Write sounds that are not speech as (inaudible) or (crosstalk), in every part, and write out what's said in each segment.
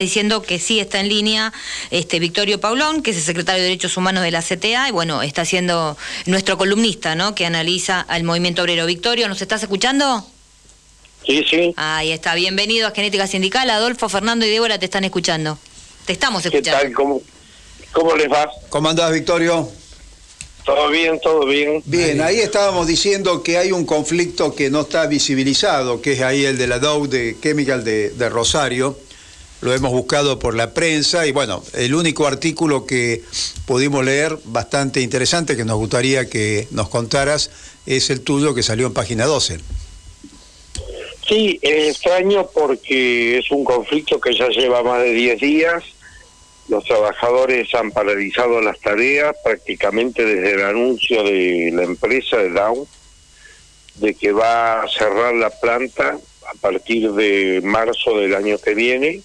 diciendo que sí está en línea este Victorio Paulón, que es el secretario de Derechos Humanos de la CTA, y bueno, está siendo nuestro columnista, ¿no? Que analiza al movimiento obrero. Victorio, ¿nos estás escuchando? Sí, sí. Ahí está, bienvenido a Genética Sindical. Adolfo, Fernando y Débora te están escuchando. Te estamos escuchando. ¿Qué tal? ¿Cómo, cómo les va? ¿Cómo andás, Victorio? Todo bien, todo bien. Bien, ahí estábamos diciendo que hay un conflicto que no está visibilizado, que es ahí el de la Dow de Chemical de, de Rosario lo hemos buscado por la prensa y bueno, el único artículo que pudimos leer, bastante interesante, que nos gustaría que nos contaras, es el tuyo que salió en página 12. Sí, es extraño porque es un conflicto que ya lleva más de 10 días. Los trabajadores han paralizado las tareas prácticamente desde el anuncio de la empresa de Dow de que va a cerrar la planta a partir de marzo del año que viene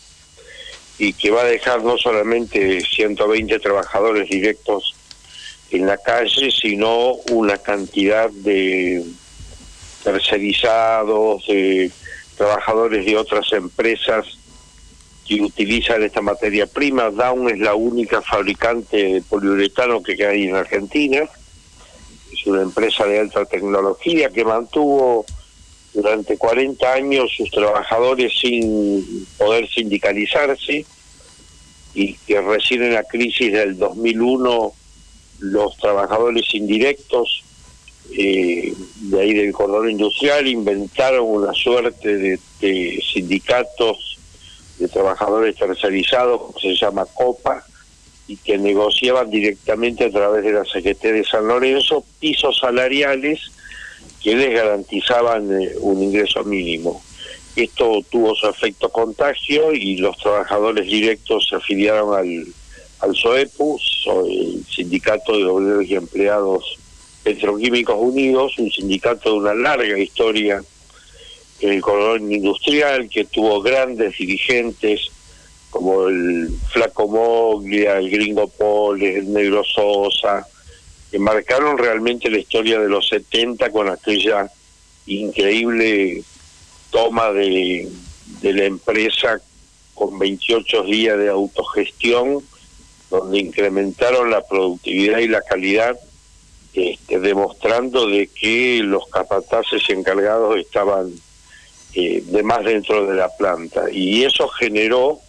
y que va a dejar no solamente 120 trabajadores directos en la calle, sino una cantidad de tercerizados, de trabajadores de otras empresas que utilizan esta materia prima. Down es la única fabricante de poliuretano que hay en Argentina. Es una empresa de alta tecnología que mantuvo durante 40 años sus trabajadores sin poder sindicalizarse y que recién en la crisis del 2001 los trabajadores indirectos eh, de ahí del cordón industrial inventaron una suerte de, de sindicatos de trabajadores tercerizados que se llama COPA y que negociaban directamente a través de la CGT de San Lorenzo pisos salariales que les garantizaban eh, un ingreso mínimo. Esto tuvo su efecto contagio y los trabajadores directos se afiliaron al, al SOEPU, el Sindicato de Obreros y Empleados Petroquímicos Unidos, un sindicato de una larga historia en el cordón industrial que tuvo grandes dirigentes como el Flaco Moglia, el Gringo Poles, el Negro Sosa, que marcaron realmente la historia de los 70 con aquella increíble toma de, de la empresa con 28 días de autogestión, donde incrementaron la productividad y la calidad, este, demostrando de que los capataces encargados estaban eh, de más dentro de la planta. Y eso generó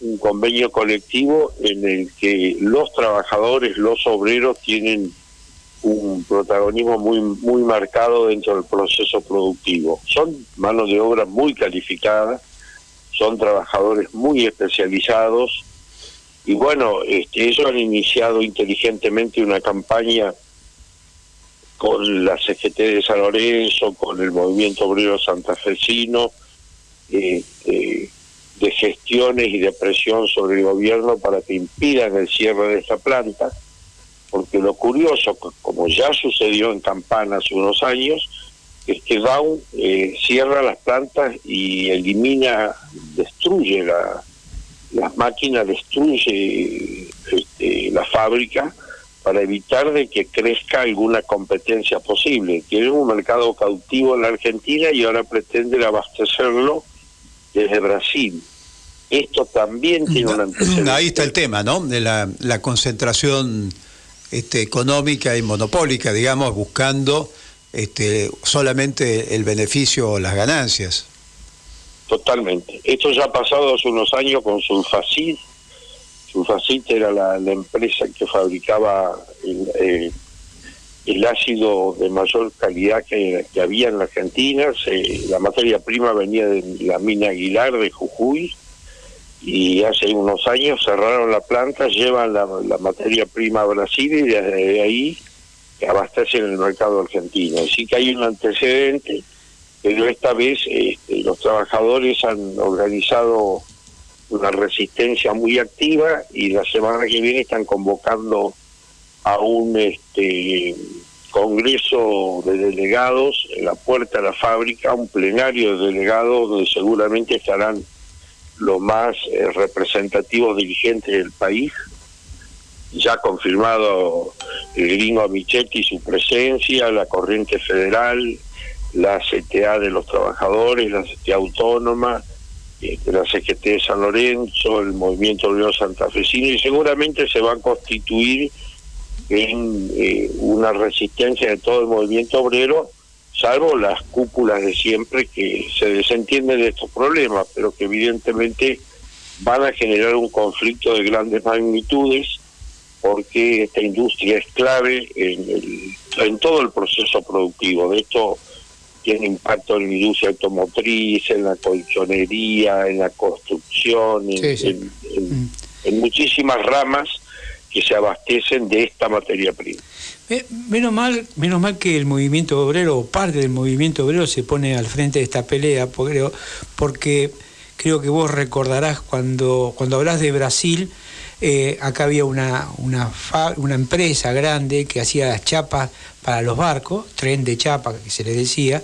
un convenio colectivo en el que los trabajadores, los obreros tienen un protagonismo muy muy marcado dentro del proceso productivo. Son manos de obra muy calificadas, son trabajadores muy especializados y bueno, este, ellos han iniciado inteligentemente una campaña con la CGT de San Lorenzo, con el Movimiento Obrero Santafesino, eh, de gestiones y de presión sobre el gobierno para que impidan el cierre de esta planta porque lo curioso, como ya sucedió en Campana hace unos años, es que Dow eh, cierra las plantas y elimina, destruye la, las máquinas, destruye este, la fábrica para evitar de que crezca alguna competencia posible. Tiene un mercado cautivo en la Argentina y ahora pretende abastecerlo desde Brasil. Esto también tiene un antecedente. Ahí está el tema, ¿no? De la, la concentración este, económica y monopólica, digamos, buscando este, solamente el beneficio o las ganancias. Totalmente. Esto ya ha pasado hace unos años con Sulfacid. Sulfacid era la, empresa que fabricaba el, el, ácido de mayor calidad que, había en la Argentina. la materia prima venía de la mina Aguilar de Jujuy y hace unos años cerraron la planta, llevan la, materia prima a Brasil y desde ahí abastecen el mercado argentino. Así que hay un antecedente, pero esta vez este, los trabajadores han organizado una resistencia muy activa y la semana que viene están convocando a un este congreso de delegados en la puerta de la fábrica, un plenario de delegados donde seguramente estarán los más eh, representativos dirigentes del país. Ya confirmado el gringo Michetti su presencia, la corriente federal, la CTA de los trabajadores, la CTA autónoma, este, la CGT de San Lorenzo, el Movimiento Obrero Santafesino, y seguramente se va a constituir en eh, una resistencia de todo el movimiento obrero, salvo las cúpulas de siempre que se desentienden de estos problemas, pero que evidentemente van a generar un conflicto de grandes magnitudes porque esta industria es clave en, en todo el proceso productivo. De esto tiene impacto en la industria automotriz, en la colchonería, en la construcción, en, en muchísimas ramas que se abastecen de esta materia prima. Menos mal, menos mal que el movimiento obrero, o parte del movimiento obrero, se pone al frente de esta pelea, porque, porque creo que vos recordarás cuando, cuando hablas de Brasil, eh, acá había una, una, una empresa grande que hacía las chapas para los barcos, tren de chapa que se le decía,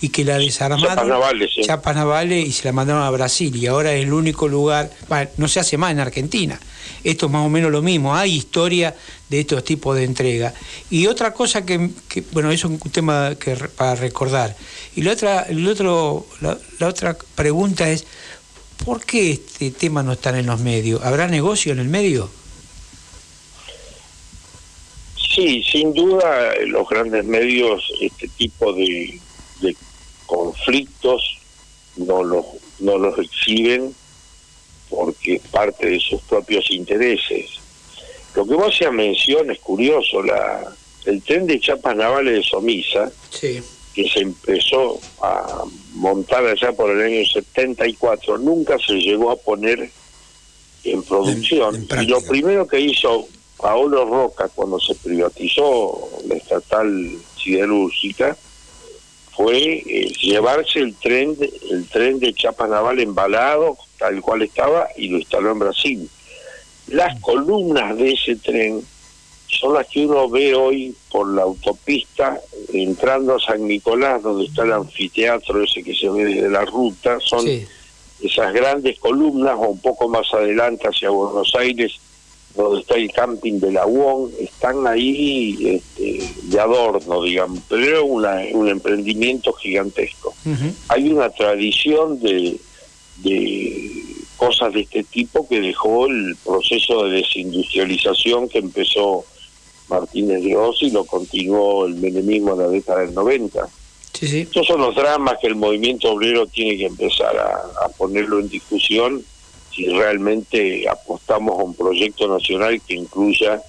y que la desarmaron. Chapas navales, Chapas navales y se la mandaron a Brasil. Y ahora es el único lugar, no se hace más en Argentina. Esto es más o menos lo mismo, hay historia de estos tipos de entrega. Y otra cosa que, bueno, es un tema que, para recordar. Y la otra, el otro, la otra pregunta es, ¿por qué este tema no está en los medios? ¿Habrá negocio en el medio? Sí, sin duda los grandes medios este tipo de, conflictos no los, no los exhiben porque parte de sus propios intereses. Lo que vos hacías mención es curioso, la, el tren de chapas navales de Somisa, que se empezó a montar allá por el año 74, nunca se llegó a poner en producción. y lo primero que hizo Paolo Roca, cuando se privatizó la estatal siderúrgica, fue eh, llevarse el tren, de, el tren de chapa naval embalado, tal cual estaba, y lo instaló en Brasil. Las columnas de ese tren son las que uno ve hoy por la autopista, entrando a San Nicolás, donde está el anfiteatro ese que se ve desde la ruta, son esas grandes columnas, o un poco más adelante hacia Buenos Aires, donde está el camping de la UON, están ahí este, de adorno, digamos, pero es un emprendimiento gigantesco. Hay una tradición de, de cosas de este tipo que dejó el proceso de desindustrialización que empezó Martínez de Oz y lo continuó el menemismo en la década del 90. Sí, Estos son los dramas que el movimiento obrero tiene que empezar a ponerlo en discusión si realmente apostamos a un proyecto nacional que incluya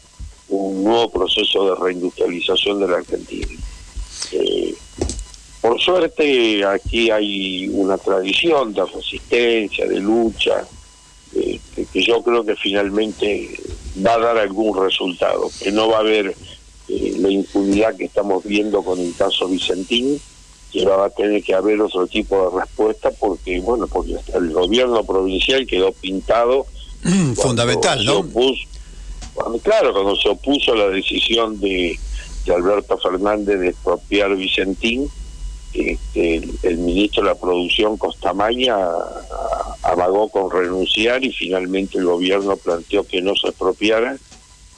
un nuevo proceso de reindustrialización de la Argentina. Eh, por suerte aquí hay una tradición de resistencia, de lucha, eh, que yo creo que finalmente va a dar algún resultado, que no va a haber eh, la impunidad que estamos viendo con el caso Vicentín, que va a tener que haber otro tipo de respuesta porque, bueno, porque el gobierno provincial quedó pintado. Fundamental, ¿no? claro, cuando se opuso a la decisión de, Alberto Fernández de expropiar Vicentín, este, el, ministro de la Producción Costamaña amagó con renunciar y finalmente el gobierno planteó que no se expropiara,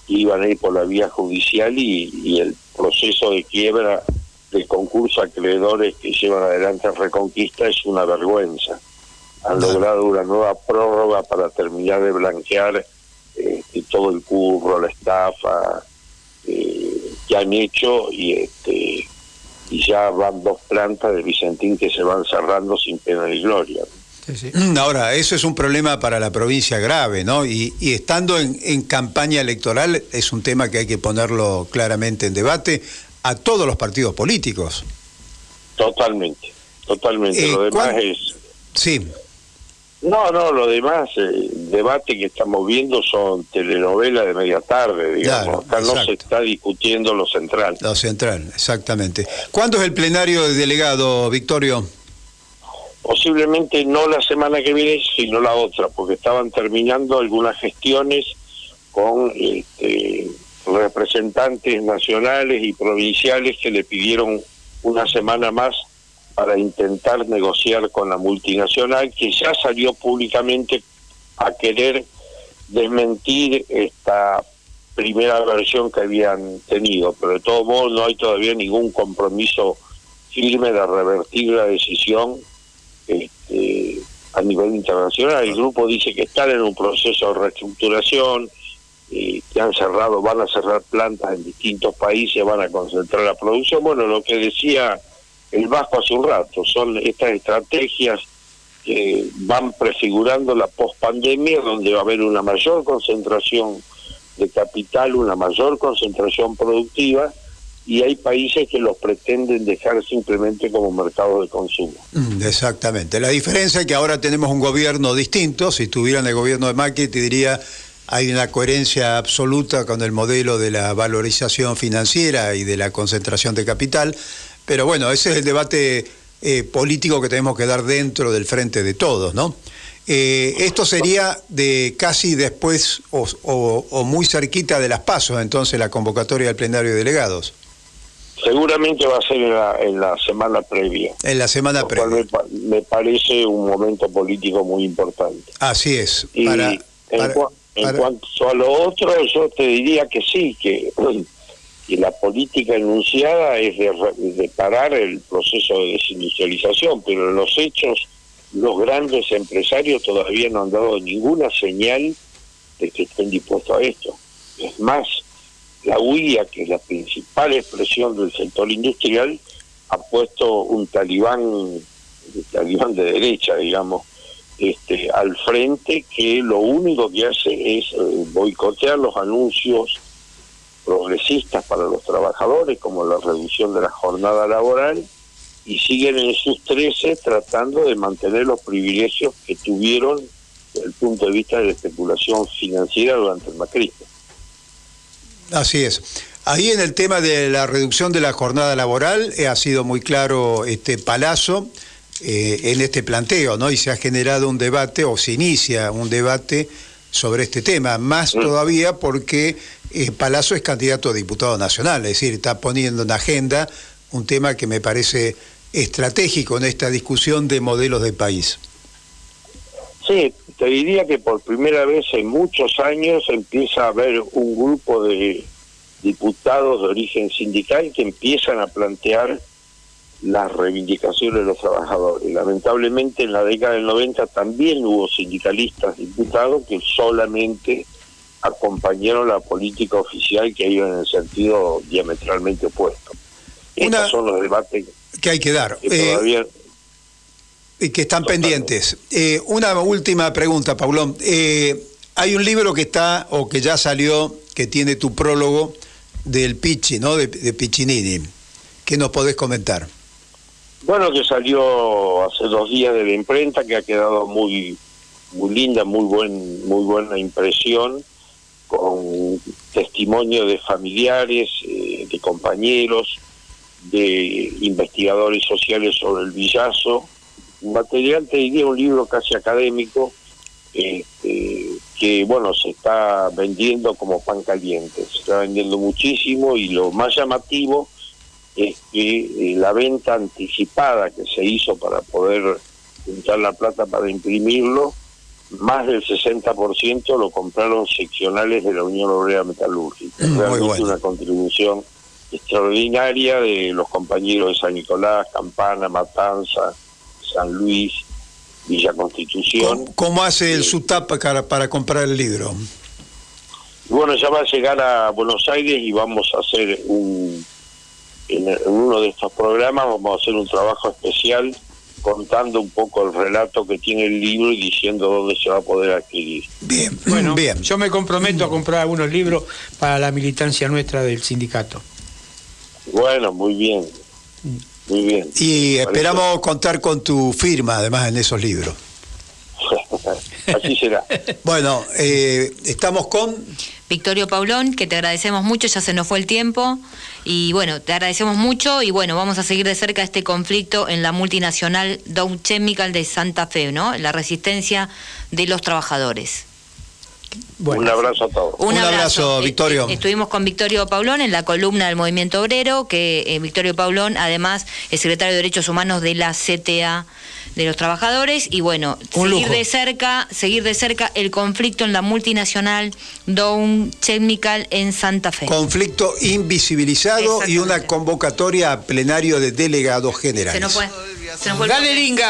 iban a ir por la vía judicial y, y el proceso de quiebra el concurso acreedores que llevan adelante Reconquista es una vergüenza. Han logrado una nueva prórroga para terminar de blanquear este, todo el curro, la estafa eh, que han hecho y este y ya van dos plantas de Vicentín que se van cerrando sin pena ni gloria. Ahora, eso es un problema para la provincia grave, ¿no? Y, y estando en, en, campaña electoral es un tema que hay que ponerlo claramente en debate a todos los partidos políticos. Totalmente, totalmente. Eh, lo demás es... Sí. No, no, lo demás, el eh, debate que estamos viendo son telenovelas de media tarde, digamos. Acá no se está discutiendo lo central. Lo central, exactamente. ¿Cuándo es el plenario de delegado, Victorio? Posiblemente no la semana que viene, sino la otra, porque estaban terminando algunas gestiones con este, representantes nacionales y provinciales que le pidieron una semana más para intentar negociar con la multinacional que ya salió públicamente a querer desmentir esta primera versión que habían tenido, pero de todos modos no hay todavía ningún compromiso firme de revertir la decisión este, a nivel internacional. El grupo dice que están en un proceso de reestructuración, eh, que han cerrado, van a cerrar plantas en distintos países, van a concentrar la producción. Bueno, lo que decía el Vasco hace un rato, son estas estrategias que van prefigurando la pospandemia, donde va a haber una mayor concentración de capital, una mayor concentración productiva, y hay países que los pretenden dejar simplemente como mercado de consumo. Mm, exactamente. La diferencia es que ahora tenemos un gobierno distinto. Si estuvieran el gobierno de Macri, te diría hay una coherencia absoluta con el modelo de la valorización financiera y de la concentración de capital. Pero bueno, ese es el debate eh, político que tenemos que dar dentro del frente de todos, ¿no? Eh, esto sería de casi después o, muy cerquita de las pasos, entonces, la convocatoria del plenario de delegados. Seguramente va a ser en la, semana previa. En la semana previa. me, parece un momento político muy importante. Así es. En cuanto a lo otro, yo te diría que sí, que, (clears throat) la política enunciada es de, parar el proceso de desindustrialización, pero en los hechos los grandes empresarios todavía no han dado ninguna señal de que estén dispuestos a esto. Es más, la UIA, que es la principal expresión del sector industrial, ha puesto un talibán, un talibán de derecha, digamos, este, al frente que lo único que hace es eh, boicotear los anuncios progresistas para los trabajadores, como la reducción de la jornada laboral, y siguen en sus 13 tratando de mantener los privilegios que tuvieron desde el punto de vista de la especulación financiera durante el macrismo. Así es. Ahí en el tema de la reducción de la jornada laboral eh, ha sido muy claro este Palazzo eh, en este planteo, ¿no? Y se ha generado un debate, o se inicia un debate sobre este tema, más mm. todavía porque eh, Palazzo es candidato a diputado nacional, es decir, está poniendo en agenda un tema que me parece estratégico en esta discusión de modelos de país. Sí, te diría que por primera vez en muchos años empieza a haber un grupo de diputados de origen sindical que empiezan a plantear las reivindicaciones de los trabajadores. Lamentablemente en la década del 90 también hubo sindicalistas diputados que solamente acompañaron la política oficial que iba en el sentido diametralmente opuesto. Estos son los debates que hay que dar. Que eh, que están pendientes. Eh, una última pregunta, Paulón. Eh, hay un libro que está, o que ya salió, que tiene tu prólogo del Pichi, ¿no? De, de Piccinini. ¿Qué nos podés comentar? Bueno, que salió hace dos días de la imprenta, que ha quedado muy muy linda, muy buen muy buena impresión, con testimonio de familiares, eh, de compañeros, de investigadores sociales sobre el villazo. Material, te diría, un libro casi académico, este, que bueno, se está vendiendo como pan caliente, se está vendiendo muchísimo y lo más llamativo es que eh, la venta anticipada que se hizo para poder juntar la plata para imprimirlo, más del 60% lo compraron seccionales de la Unión Obrera Metalúrgica. Mm, Realmente una contribución extraordinaria de los compañeros de San Nicolás, Campana, Matanza, San Luis, Villa Constitución. ¿Cómo, hace el SUTAP para, para comprar el libro? Bueno, ya va a llegar a Buenos Aires y vamos a hacer un en, uno de estos programas vamos a hacer un trabajo especial contando un poco el relato que tiene el libro y diciendo dónde se va a poder adquirir. Bien, bueno, (laughs) bien. Yo me comprometo a comprar algunos libros para la militancia nuestra del sindicato. Bueno, muy bien. Muy bien. Y esperamos contar con tu firma, además, en esos libros. (laughs) Así será. bueno, eh, estamos con... Victorio Paulón, que te agradecemos mucho, ya se nos fue el tiempo. Y bueno, te agradecemos mucho y bueno, vamos a seguir de cerca este conflicto en la multinacional Dow Chemical de Santa Fe, ¿no? La resistencia de los trabajadores. Un abrazo a todos. Un, abrazo, eh, Victorio. Eh, estuvimos con Victorio Paulón en la columna del Movimiento Obrero, que eh, Victorio Paulón además es secretario de Derechos Humanos de la CTA de los trabajadores y bueno, seguir de cerca, seguir de cerca el conflicto en la multinacional Dow Chemical en Santa Fe. Conflicto invisibilizado y una convocatoria a plenario de delegados generales. Se fue. Se nos fue